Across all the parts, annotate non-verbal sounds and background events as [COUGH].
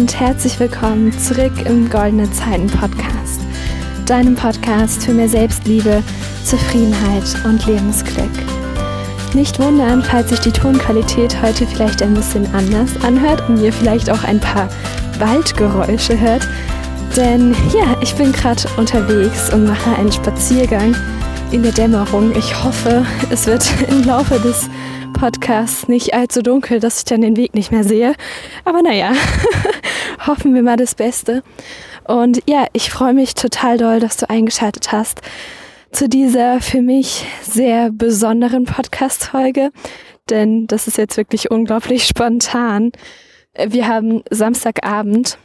und herzlich willkommen zurück im Goldene Zeiten Podcast, deinem Podcast für mehr Selbstliebe, Zufriedenheit und Lebensglück. Nicht wundern, falls sich die Tonqualität heute vielleicht ein bisschen anders anhört und ihr vielleicht auch ein paar Waldgeräusche hört, denn ja, ich bin gerade unterwegs und mache einen Spaziergang in der Dämmerung. Ich hoffe, es wird [LAUGHS] im Laufe des Podcasts nicht allzu dunkel, dass ich dann den Weg nicht mehr sehe. Aber naja, [LAUGHS] hoffen wir mal das Beste. Und ja, ich freue mich total doll, dass du eingeschaltet hast zu dieser für mich sehr besonderen Podcast-Folge, denn das ist jetzt wirklich unglaublich spontan. Wir haben Samstagabend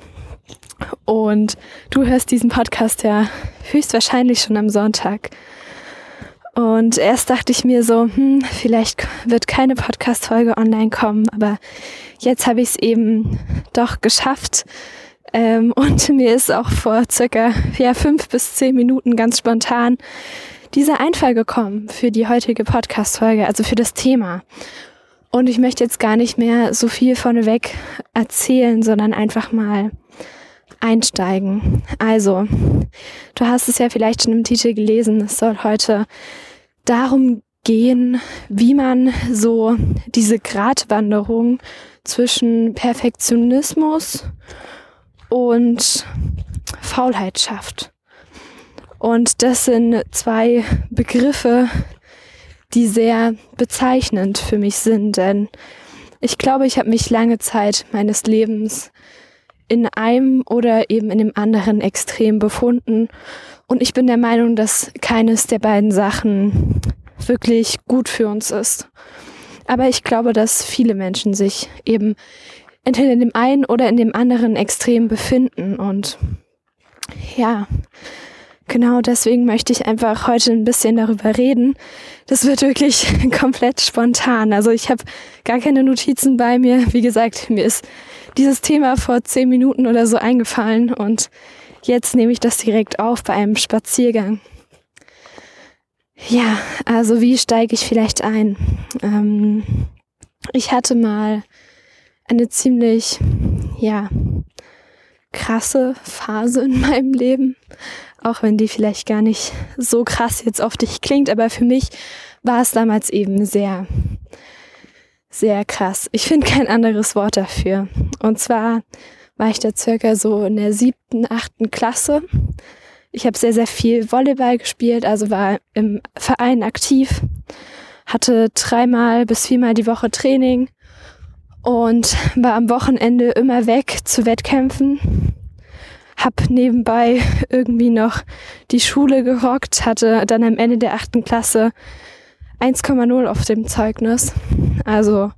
und du hörst diesen Podcast ja höchstwahrscheinlich schon am Sonntag. Und erst dachte ich mir so, hm, vielleicht wird keine Podcast-Folge online kommen, aber jetzt habe ich es eben doch geschafft. Ähm, und [LAUGHS] mir ist auch vor circa ja, fünf bis zehn Minuten ganz spontan dieser Einfall gekommen für die heutige Podcast-Folge, also für das Thema. Und ich möchte jetzt gar nicht mehr so viel vorneweg erzählen, sondern einfach mal einsteigen. Also, du hast es ja vielleicht schon im Titel gelesen, es soll heute darum gehen, wie man so diese Gratwanderung zwischen Perfektionismus und Faulheit schafft. Und das sind zwei Begriffe, die sehr bezeichnend für mich sind, denn ich glaube, ich habe mich lange Zeit meines Lebens in einem oder eben in dem anderen Extrem befunden. Und ich bin der Meinung, dass keines der beiden Sachen wirklich gut für uns ist. Aber ich glaube, dass viele Menschen sich eben entweder in dem einen oder in dem anderen Extrem befinden. Und ja, genau deswegen möchte ich einfach heute ein bisschen darüber reden. Das wird wirklich [LAUGHS] komplett spontan. Also ich habe gar keine Notizen bei mir. Wie gesagt, mir ist dieses Thema vor zehn Minuten oder so eingefallen und jetzt nehme ich das direkt auf bei einem Spaziergang. Ja, also wie steige ich vielleicht ein? Ähm, ich hatte mal eine ziemlich, ja, krasse Phase in meinem Leben, auch wenn die vielleicht gar nicht so krass jetzt auf dich klingt, aber für mich war es damals eben sehr sehr krass. Ich finde kein anderes Wort dafür. Und zwar war ich da circa so in der siebten, achten Klasse. Ich habe sehr, sehr viel Volleyball gespielt, also war im Verein aktiv, hatte dreimal bis viermal die Woche Training und war am Wochenende immer weg zu Wettkämpfen. Hab nebenbei [LAUGHS] irgendwie noch die Schule gerockt, hatte dann am Ende der achten Klasse 1,0 auf dem Zeugnis. Also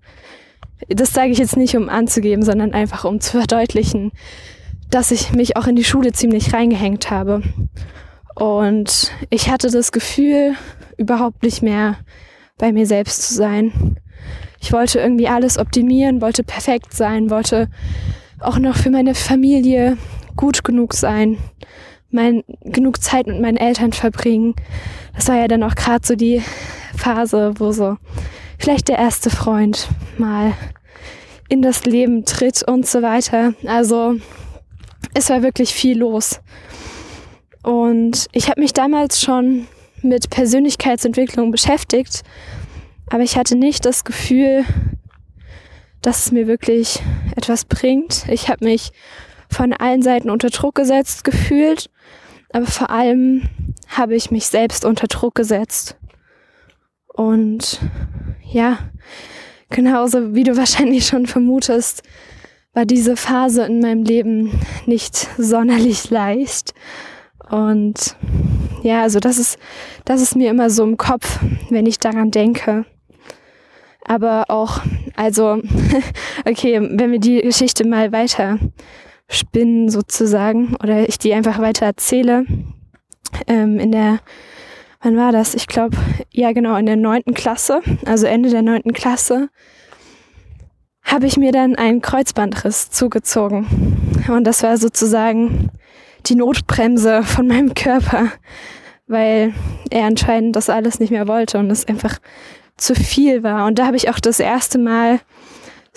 das sage ich jetzt nicht, um anzugeben, sondern einfach um zu verdeutlichen, dass ich mich auch in die Schule ziemlich reingehängt habe. Und ich hatte das Gefühl, überhaupt nicht mehr bei mir selbst zu sein. Ich wollte irgendwie alles optimieren, wollte perfekt sein, wollte auch noch für meine Familie gut genug sein, mein, genug Zeit mit meinen Eltern verbringen. Das war ja dann auch gerade so die Phase, wo so vielleicht der erste Freund mal in das Leben tritt und so weiter. Also es war wirklich viel los. Und ich habe mich damals schon mit Persönlichkeitsentwicklung beschäftigt, aber ich hatte nicht das Gefühl, dass es mir wirklich etwas bringt. Ich habe mich von allen Seiten unter Druck gesetzt gefühlt, aber vor allem habe ich mich selbst unter Druck gesetzt. Und ja, genauso wie du [LAUGHS] wahrscheinlich schon vermutest, war diese Phase in meinem Leben nicht sonderlich leicht. Und ja, also das ist, das ist mir immer so im Kopf, wenn ich daran denke. Aber auch, also, [LAUGHS] okay, wenn wir die Geschichte mal weiter spinnen sozusagen oder ich die einfach weiter erzähle, ähm, in der wann war das? Ich glaube, ja genau, in der neunten Klasse, also Ende der neunten Klasse, habe ich mir dann einen Kreuzbandriss zugezogen. Und das war sozusagen die Notbremse von meinem Körper, weil er anscheinend das alles nicht mehr wollte und es einfach zu viel war. Und da habe ich auch das erste Mal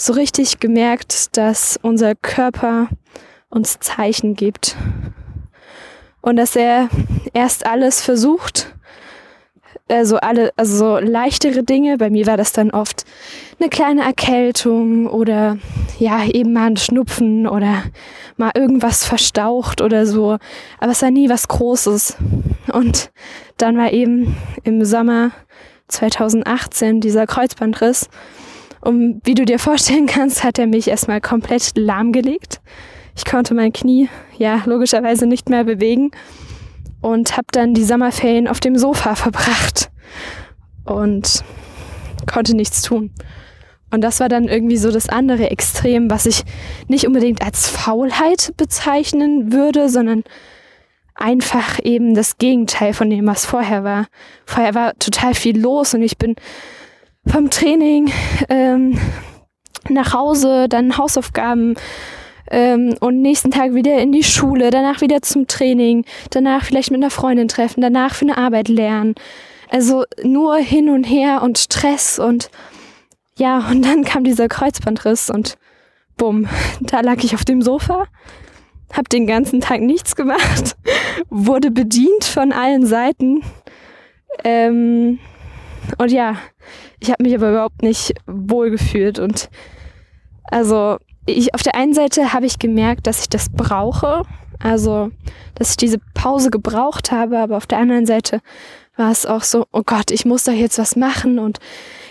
so richtig gemerkt, dass unser Körper uns Zeichen gibt und dass er erst alles versucht, also alle, also so leichtere Dinge. Bei mir war das dann oft eine kleine Erkältung oder ja, eben mal ein Schnupfen oder mal irgendwas verstaucht oder so. Aber es war nie was Großes. Und dann war eben im Sommer 2018 dieser Kreuzbandriss. Und wie du dir vorstellen kannst, hat er mich erstmal komplett lahmgelegt. Ich konnte mein Knie ja logischerweise nicht mehr bewegen und habe dann die Sommerferien auf dem Sofa verbracht und konnte nichts tun. Und das war dann irgendwie so das andere Extrem, was ich nicht unbedingt als Faulheit bezeichnen würde, sondern einfach eben das Gegenteil von dem, was vorher war. Vorher war total viel los und ich bin vom Training ähm, nach Hause, dann Hausaufgaben ähm, und nächsten Tag wieder in die Schule, danach wieder zum Training, danach vielleicht mit einer Freundin treffen, danach für eine Arbeit lernen. Also nur hin und her und Stress und ja, und dann kam dieser Kreuzbandriss und bumm, da lag ich auf dem Sofa, hab den ganzen Tag nichts gemacht, [LAUGHS] wurde bedient von allen Seiten. Ähm, und ja, ich habe mich aber überhaupt nicht wohl gefühlt und also ich, auf der einen Seite habe ich gemerkt, dass ich das brauche, also dass ich diese Pause gebraucht habe, aber auf der anderen Seite war es auch so, oh Gott, ich muss da jetzt was machen und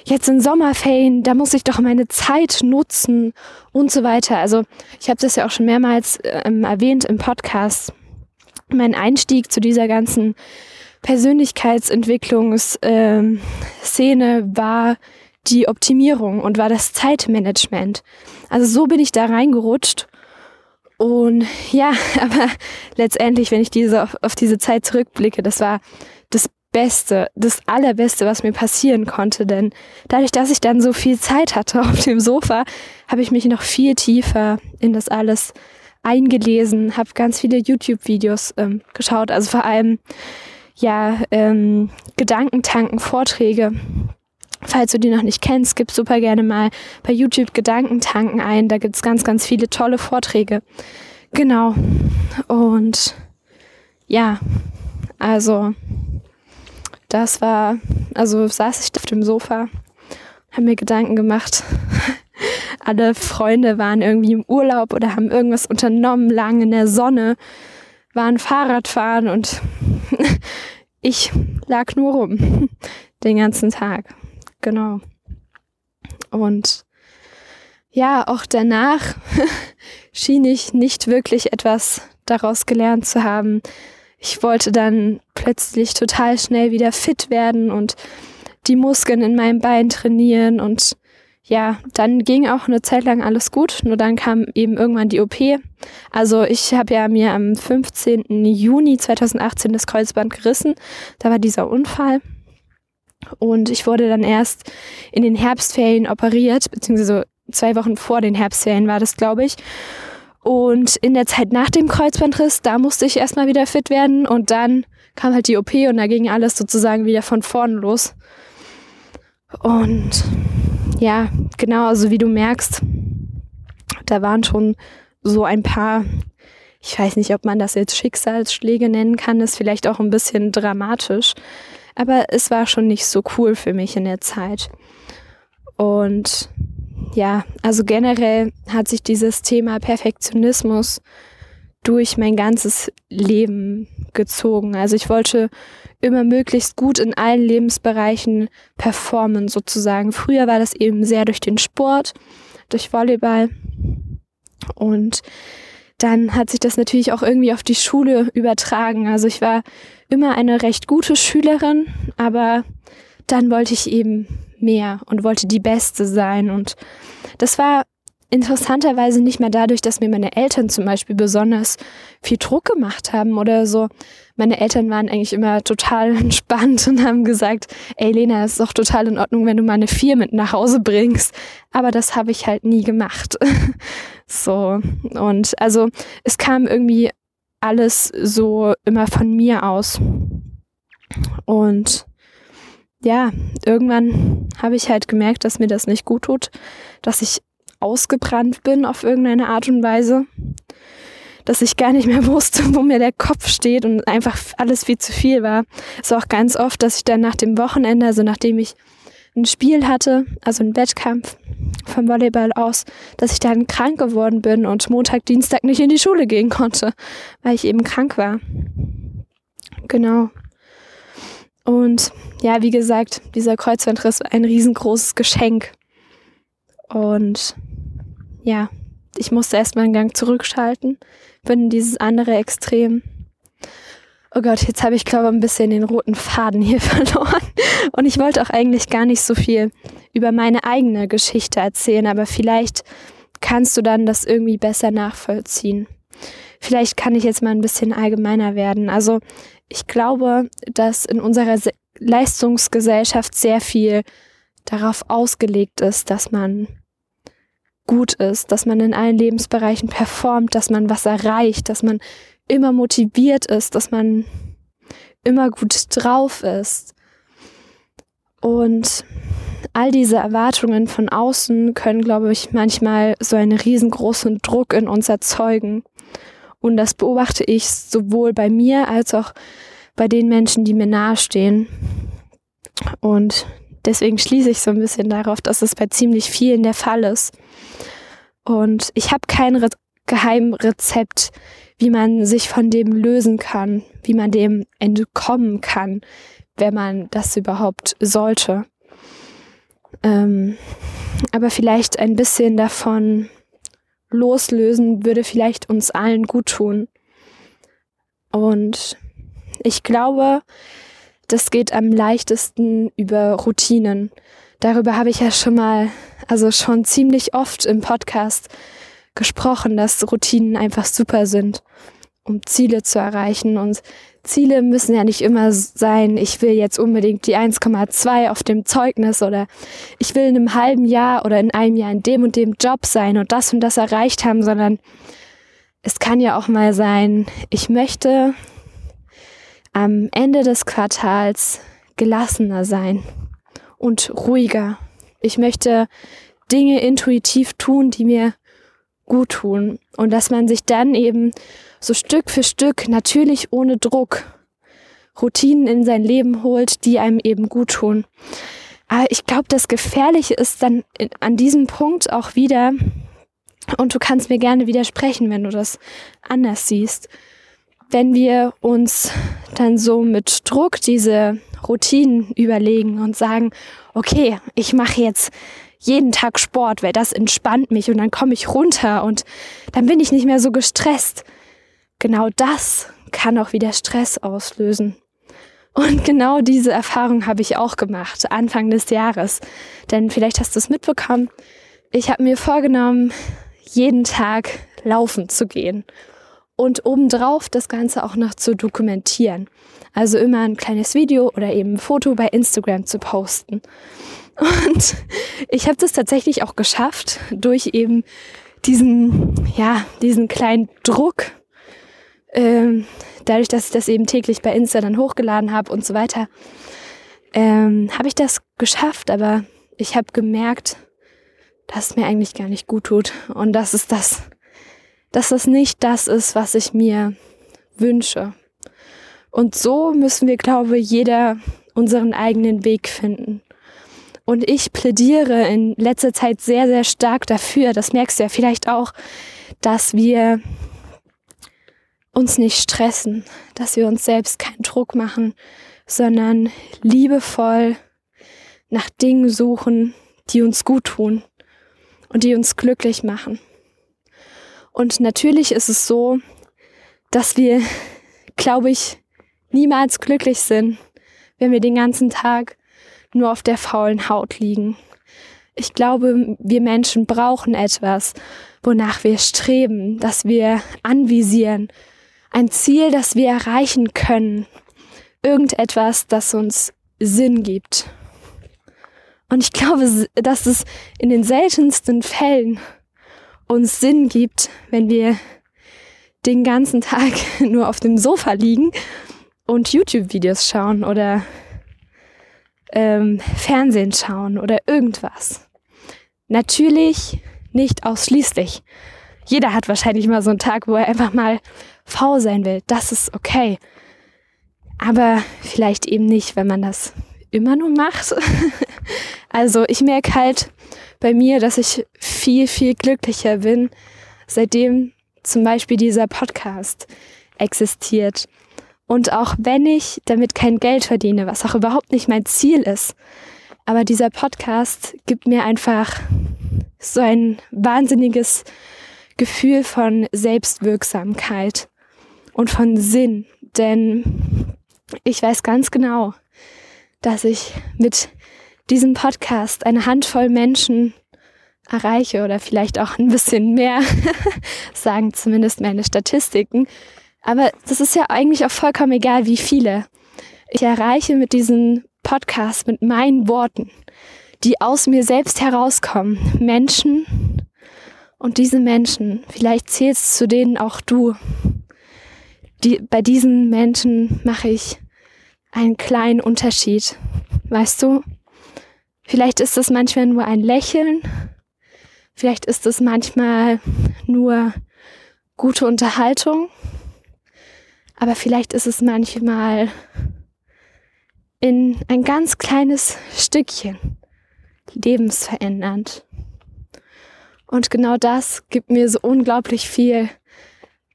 jetzt in Sommerferien, da muss ich doch meine Zeit nutzen und so weiter. Also ich habe das ja auch schon mehrmals ähm, erwähnt im Podcast. Mein Einstieg zu dieser ganzen Persönlichkeitsentwicklungsszene war die Optimierung und war das Zeitmanagement. Also so bin ich da reingerutscht. Und ja, [LAUGHS] aber letztendlich, wenn ich diese auf, auf diese Zeit zurückblicke, das war das Beste, das Allerbeste, was mir passieren konnte. Denn dadurch, dass ich dann so viel Zeit hatte [LAUGHS] auf dem Sofa, habe ich mich noch viel tiefer in das alles eingelesen, habe ganz viele YouTube-Videos ähm, geschaut, also vor allem ja ähm, Gedankentanken, Vorträge Falls du die noch nicht kennst, gib super gerne mal bei YouTube Gedankentanken ein. Da gibt's ganz, ganz viele tolle Vorträge. Genau. Und ja, also das war, also saß ich auf dem Sofa, habe mir Gedanken gemacht. [LAUGHS] Alle Freunde waren irgendwie im Urlaub oder haben irgendwas unternommen, lang in der Sonne, waren Fahrradfahren und ich lag nur rum [LAUGHS] den ganzen Tag. Genau. Und ja, auch danach [LAUGHS] schien ich nicht wirklich etwas daraus gelernt zu haben. Ich wollte dann plötzlich total schnell wieder fit werden und die Muskeln in meinem Bein trainieren und ja, dann ging auch eine Zeit lang alles gut, nur dann kam eben irgendwann die OP. Also ich habe ja mir am 15. Juni 2018 das Kreuzband gerissen, da war dieser Unfall und ich wurde dann erst in den Herbstferien operiert, beziehungsweise zwei Wochen vor den Herbstferien war das, glaube ich. Und in der Zeit nach dem Kreuzbandriss, da musste ich erstmal wieder fit werden und dann kam halt die OP und da ging alles sozusagen wieder von vorn los. Und ja, genau, also wie du merkst, da waren schon so ein paar, ich weiß nicht, ob man das jetzt Schicksalsschläge nennen kann, ist vielleicht auch ein bisschen dramatisch. Aber es war schon nicht so cool für mich in der Zeit. Und ja, also generell hat sich dieses Thema Perfektionismus durch mein ganzes Leben gezogen. Also ich wollte immer möglichst gut in allen Lebensbereichen performen sozusagen. Früher war das eben sehr durch den Sport, durch Volleyball und dann hat sich das natürlich auch irgendwie auf die Schule übertragen. Also ich war immer eine recht gute Schülerin, aber dann wollte ich eben mehr und wollte die Beste sein. Und das war interessanterweise nicht mehr dadurch, dass mir meine Eltern zum Beispiel besonders viel Druck gemacht haben oder so. Meine Eltern waren eigentlich immer total [LAUGHS] entspannt und haben gesagt, ey Lena, ist doch total in Ordnung, wenn du mal eine Vier mit nach Hause bringst. Aber das habe ich halt nie gemacht. [LAUGHS] so. Und also es kam irgendwie alles so immer von mir aus. Und ja, irgendwann habe ich halt gemerkt, dass mir das nicht gut tut, dass ich ausgebrannt bin auf irgendeine Art und Weise, dass ich gar nicht mehr [LAUGHS] wusste, wo mir der Kopf steht und einfach alles viel zu viel war. Es war auch ganz oft, dass ich dann nach dem Wochenende, also nachdem ich ein Spiel hatte, also ein Wettkampf vom Volleyball aus, dass ich dann krank geworden bin und Montag, Dienstag nicht in die Schule gehen konnte, weil ich eben krank war. Genau. Und ja, wie gesagt, dieser Kreuzbandriss war ein riesengroßes Geschenk. Und ja, ich musste erstmal einen Gang zurückschalten, bin in dieses andere Extrem. Oh Gott, jetzt habe ich glaube ein bisschen den roten Faden hier [LAUGHS] verloren. Und ich wollte auch eigentlich gar nicht so viel über meine eigene Geschichte erzählen, aber vielleicht kannst du dann das irgendwie besser nachvollziehen. Vielleicht kann ich jetzt mal ein bisschen allgemeiner werden. Also ich glaube, dass in unserer Leistungsgesellschaft sehr viel darauf ausgelegt ist, dass man gut ist, dass man in allen Lebensbereichen performt, dass man was erreicht, dass man immer motiviert ist, dass man immer gut drauf ist. Und all diese Erwartungen von außen können, glaube ich, manchmal so einen riesengroßen Druck in uns erzeugen. Und das beobachte ich sowohl bei mir als auch bei den Menschen, die mir nahestehen. Und deswegen schließe ich so ein bisschen darauf, dass es bei ziemlich vielen der Fall ist. Und ich habe kein Re Geheimrezept, wie man sich von dem lösen kann, wie man dem entkommen kann, wenn man das überhaupt sollte. Ähm, aber vielleicht ein bisschen davon loslösen würde vielleicht uns allen gut tun. Und ich glaube, das geht am leichtesten über Routinen. Darüber habe ich ja schon mal, also schon ziemlich oft im Podcast gesprochen, dass Routinen einfach super sind, um Ziele zu erreichen. Und Ziele müssen ja nicht immer sein, ich will jetzt unbedingt die 1,2 auf dem Zeugnis oder ich will in einem halben Jahr oder in einem Jahr in dem und dem Job sein und das und das erreicht haben, sondern es kann ja auch mal sein, ich möchte am Ende des Quartals gelassener sein und ruhiger. Ich möchte Dinge intuitiv tun, die mir gut tun und dass man sich dann eben so Stück für Stück, natürlich ohne Druck, Routinen in sein Leben holt, die einem eben gut tun. Aber ich glaube, das Gefährliche ist dann an diesem Punkt auch wieder, und du kannst mir gerne widersprechen, wenn du das anders siehst, wenn wir uns dann so mit Druck diese Routinen überlegen und sagen, okay, ich mache jetzt jeden Tag Sport, weil das entspannt mich und dann komme ich runter und dann bin ich nicht mehr so gestresst genau das kann auch wieder Stress auslösen. Und genau diese Erfahrung habe ich auch gemacht, Anfang des Jahres. Denn vielleicht hast du es mitbekommen, ich habe mir vorgenommen, jeden Tag laufen zu gehen und obendrauf das Ganze auch noch zu dokumentieren. Also immer ein kleines Video oder eben ein Foto bei Instagram zu posten. Und [LAUGHS] ich habe das tatsächlich auch geschafft durch eben diesen, ja, diesen kleinen Druck, ähm, dadurch, dass ich das eben täglich bei Insta dann hochgeladen habe und so weiter, ähm, habe ich das geschafft, aber ich habe gemerkt, dass es mir eigentlich gar nicht gut tut und dass es das, dass das nicht das ist, was ich mir wünsche. Und so müssen wir, glaube ich, jeder unseren eigenen Weg finden. Und ich plädiere in letzter Zeit sehr, sehr stark dafür, das merkst du ja vielleicht auch, dass wir uns nicht stressen, dass wir uns selbst keinen Druck machen, sondern liebevoll nach Dingen suchen, die uns gut tun und die uns glücklich machen. Und natürlich ist es so, dass wir, glaube ich, niemals glücklich sind, wenn wir den ganzen Tag nur auf der faulen Haut liegen. Ich glaube, wir Menschen brauchen etwas, wonach wir streben, dass wir anvisieren, ein Ziel, das wir erreichen können. Irgendetwas, das uns Sinn gibt. Und ich glaube, dass es in den seltensten Fällen uns Sinn gibt, wenn wir den ganzen Tag [LAUGHS] nur auf dem Sofa liegen und YouTube-Videos schauen oder ähm, Fernsehen schauen oder irgendwas. Natürlich nicht ausschließlich. Jeder hat wahrscheinlich mal so einen Tag, wo er einfach mal faul sein will. Das ist okay. Aber vielleicht eben nicht, wenn man das immer nur macht. [LAUGHS] also ich merke halt bei mir, dass ich viel, viel glücklicher bin, seitdem zum Beispiel dieser Podcast existiert. Und auch wenn ich damit kein Geld verdiene, was auch überhaupt nicht mein Ziel ist, aber dieser Podcast gibt mir einfach so ein wahnsinniges Gefühl von Selbstwirksamkeit und von Sinn. Denn ich weiß ganz genau, dass ich mit diesem Podcast eine Handvoll Menschen erreiche oder vielleicht auch ein bisschen mehr, [LAUGHS] sagen zumindest meine Statistiken. Aber das ist ja eigentlich auch vollkommen egal, wie viele. Ich erreiche mit diesem Podcast, mit meinen Worten, die aus mir selbst herauskommen, Menschen. Und diese Menschen, vielleicht zählst zu denen auch du. Die, bei diesen Menschen mache ich einen kleinen Unterschied. Weißt du? Vielleicht ist es manchmal nur ein Lächeln. Vielleicht ist es manchmal nur gute Unterhaltung. Aber vielleicht ist es manchmal in ein ganz kleines Stückchen lebensverändernd. Und genau das gibt mir so unglaublich viel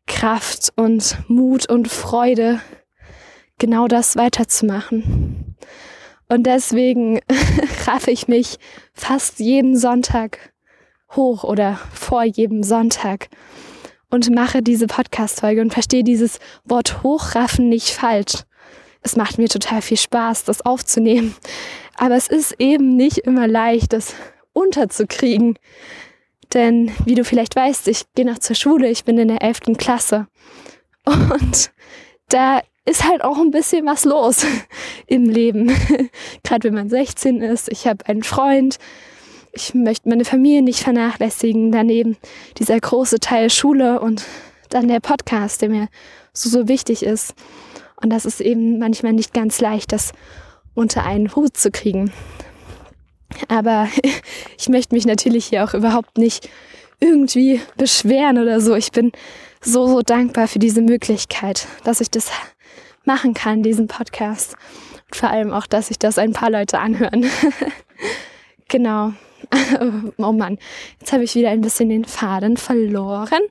Kraft und Mut und Freude, genau das weiterzumachen. Und deswegen [LAUGHS] raffe ich mich fast jeden Sonntag hoch oder vor jedem Sonntag und mache diese Podcast-Folge und verstehe dieses Wort hochraffen nicht falsch. Es macht mir total viel Spaß, das aufzunehmen. Aber es ist eben nicht immer leicht, das unterzukriegen. Denn wie du vielleicht weißt, ich gehe noch zur Schule, ich bin in der 11. Klasse. Und da ist halt auch ein bisschen was los [LAUGHS] im Leben. [LAUGHS] Gerade wenn man 16 ist. Ich habe einen Freund. Ich möchte meine Familie nicht vernachlässigen. Daneben dieser große Teil Schule und dann der Podcast, der mir so, so wichtig ist. Und das ist eben manchmal nicht ganz leicht, das unter einen Hut zu kriegen. Aber [LAUGHS] ich möchte mich natürlich hier auch überhaupt nicht irgendwie beschweren oder so. Ich bin so, so dankbar für diese Möglichkeit, dass ich das machen kann, diesen Podcast. Und vor allem auch, dass sich das ein paar Leute anhören. [LAUGHS] genau. [LAUGHS] oh Mann, jetzt habe ich wieder ein bisschen den Faden verloren.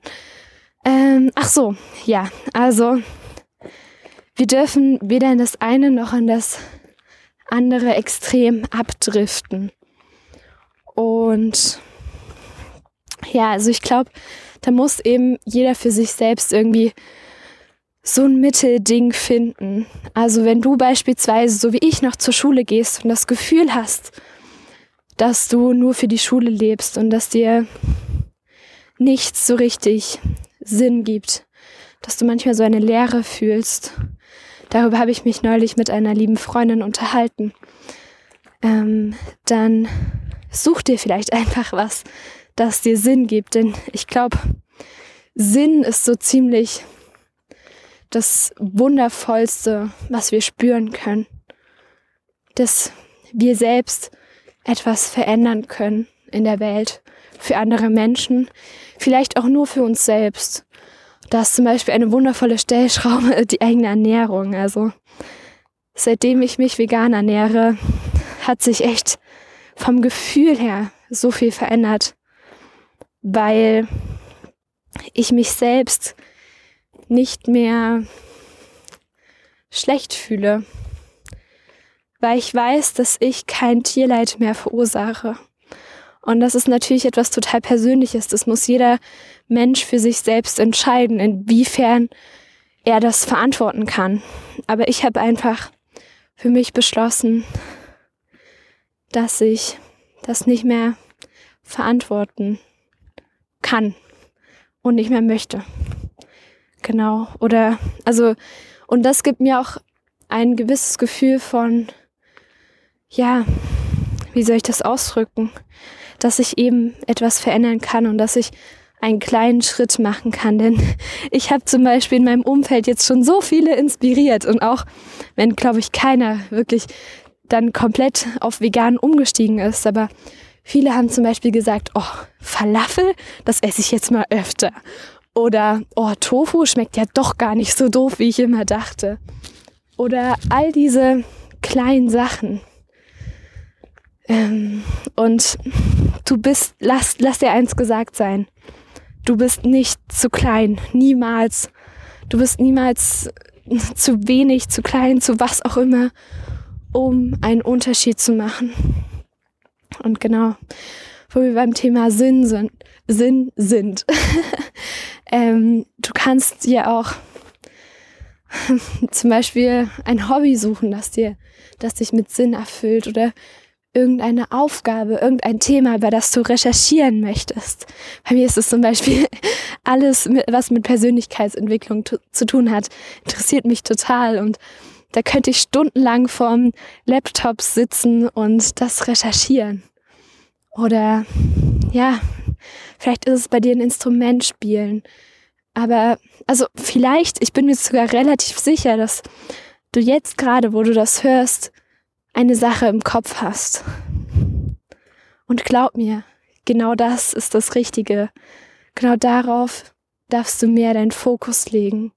Ähm, ach so, ja, also wir dürfen weder in das eine noch in das andere Extrem abdriften. Und ja, also ich glaube, da muss eben jeder für sich selbst irgendwie so ein Mittelding finden. Also wenn du beispielsweise, so wie ich, noch zur Schule gehst und das Gefühl hast, dass du nur für die Schule lebst und dass dir nichts so richtig Sinn gibt, dass du manchmal so eine Leere fühlst. Darüber habe ich mich neulich mit einer lieben Freundin unterhalten. Ähm, dann such dir vielleicht [LAUGHS] einfach was, das dir Sinn gibt. Denn ich glaube, Sinn ist so ziemlich das Wundervollste, was wir spüren können. Dass wir selbst etwas verändern können in der Welt, für andere Menschen, vielleicht auch nur für uns selbst. Da ist zum Beispiel eine wundervolle Stellschraube, [LAUGHS] die eigene Ernährung. Also seitdem ich mich vegan ernähre, hat sich echt vom Gefühl her so viel verändert, weil ich mich selbst nicht mehr schlecht fühle, weil ich weiß, dass ich kein Tierleid mehr verursache. Und das ist natürlich etwas total Persönliches. Das muss jeder Mensch für sich selbst entscheiden, inwiefern er das verantworten kann. Aber ich habe einfach für mich beschlossen, dass ich das nicht mehr verantworten kann und nicht mehr möchte. Genau. Oder, also, und das gibt mir auch ein gewisses Gefühl von, ja, wie soll ich das ausdrücken? Dass ich eben etwas verändern kann und dass ich einen kleinen Schritt machen kann. Denn ich habe zum Beispiel in meinem Umfeld jetzt schon so viele inspiriert und auch wenn, glaube ich, keiner wirklich dann komplett auf vegan umgestiegen ist, aber Viele haben zum Beispiel gesagt, oh, Falafel, das esse ich jetzt mal öfter. Oder, oh, Tofu schmeckt ja doch gar nicht so doof, wie ich immer dachte. Oder all diese kleinen Sachen. Ähm, und du bist, lass, lass dir eins gesagt sein. Du bist nicht zu klein, niemals. Du bist niemals zu wenig, zu klein, zu was auch immer, um einen Unterschied zu machen. Und genau, wo wir beim Thema Sinn sind, Sinn sind. [LAUGHS] ähm, du kannst dir auch [LAUGHS] zum Beispiel ein Hobby suchen, das dir, das dich mit Sinn erfüllt oder irgendeine Aufgabe, irgendein Thema, über das du recherchieren möchtest. Bei mir ist es zum Beispiel [LAUGHS] alles, was mit Persönlichkeitsentwicklung zu tun hat, interessiert mich total und da könnte ich stundenlang vorm Laptop sitzen und das recherchieren. Oder ja, vielleicht ist es bei dir ein Instrument spielen. Aber also vielleicht, ich bin mir sogar relativ sicher, dass du jetzt gerade, wo du das hörst, eine Sache im Kopf hast. Und glaub mir, genau das ist das Richtige. Genau darauf darfst du mehr deinen Fokus legen.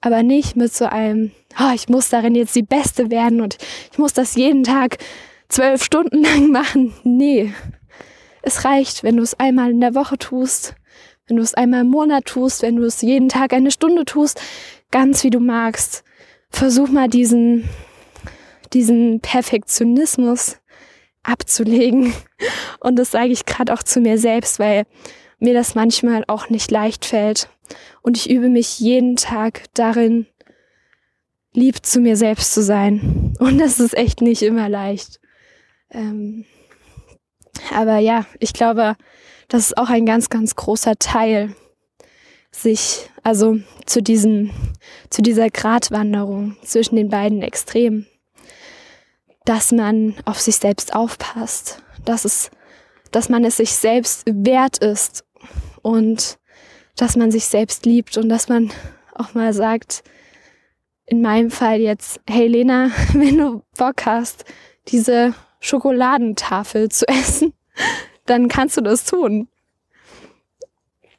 Aber nicht mit so einem, oh, ich muss darin jetzt die Beste werden und ich muss das jeden Tag zwölf Stunden lang [LAUGHS] machen. Nee. Es reicht, wenn du es einmal in der Woche tust, wenn du es einmal im Monat tust, wenn du es jeden Tag eine Stunde tust, ganz wie du magst. Versuch mal diesen diesen Perfektionismus abzulegen. Und das sage ich gerade auch zu mir selbst, weil mir das manchmal auch nicht leicht fällt. Und ich übe mich jeden Tag darin, lieb zu mir selbst zu sein. Und das ist echt nicht immer leicht. Ähm aber ja, ich glaube, das ist auch ein ganz, ganz großer Teil, sich also zu diesem, zu dieser Gratwanderung zwischen den beiden Extremen dass man auf sich selbst aufpasst, dass es, dass man es sich selbst wert ist und dass man sich selbst liebt und dass man auch mal sagt, in meinem Fall jetzt, hey Lena, [LAUGHS] wenn du Bock hast, diese Schokoladentafel zu essen, dann kannst du das tun.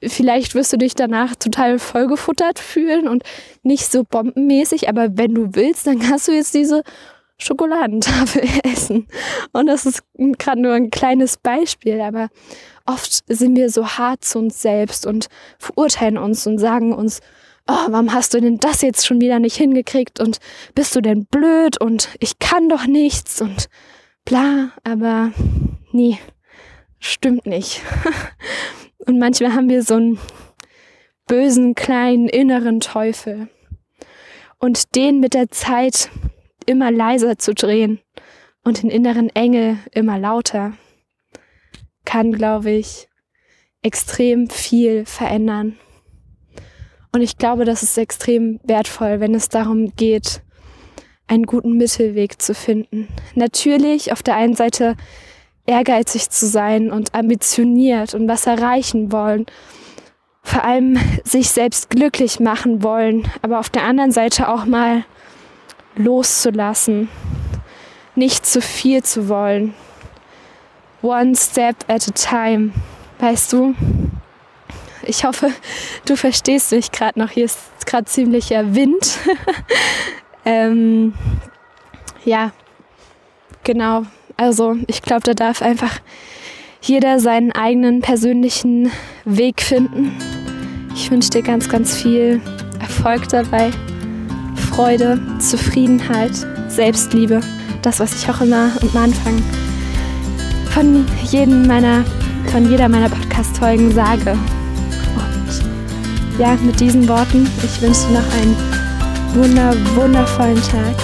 Vielleicht wirst du dich danach total vollgefuttert fühlen und nicht so bombenmäßig, aber wenn du willst, dann kannst du jetzt diese Schokoladentafel [LAUGHS] essen. Und das ist gerade nur ein kleines Beispiel, aber oft sind wir so hart zu uns selbst und verurteilen uns und sagen uns, oh, warum hast du denn das jetzt schon wieder nicht hingekriegt und bist du denn blöd und ich kann doch nichts und bla, aber nee, stimmt nicht. [LAUGHS] und manchmal haben wir so einen bösen kleinen inneren Teufel. Und den mit der Zeit immer leiser zu drehen und den inneren Engel immer lauter, kann, glaube ich, extrem viel verändern. Und ich glaube, das ist extrem wertvoll, wenn es darum geht, einen guten Mittelweg zu finden. Natürlich auf der einen Seite ehrgeizig zu sein und ambitioniert und was erreichen wollen. Vor allem sich selbst glücklich machen wollen, aber auf der anderen Seite auch mal loszulassen, nicht zu viel zu wollen. One step at a time, weißt du? Ich hoffe, du verstehst mich gerade noch. Hier ist gerade ziemlicher Wind. [LAUGHS] ähm, ja, genau. Also ich glaube, da darf einfach jeder seinen eigenen persönlichen Weg finden. Ich wünsche dir ganz, ganz viel Erfolg dabei. Freude, Zufriedenheit, Selbstliebe. Das, was ich auch immer am Anfang von jedem meiner, von jeder meiner Podcast-Folgen sage. Und ja, mit diesen Worten, ich wünsche dir noch einen wunder, wundervollen Tag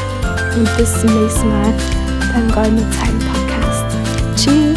und bis zum nächsten Mal beim Goldene Zeiten Podcast. Tschüss!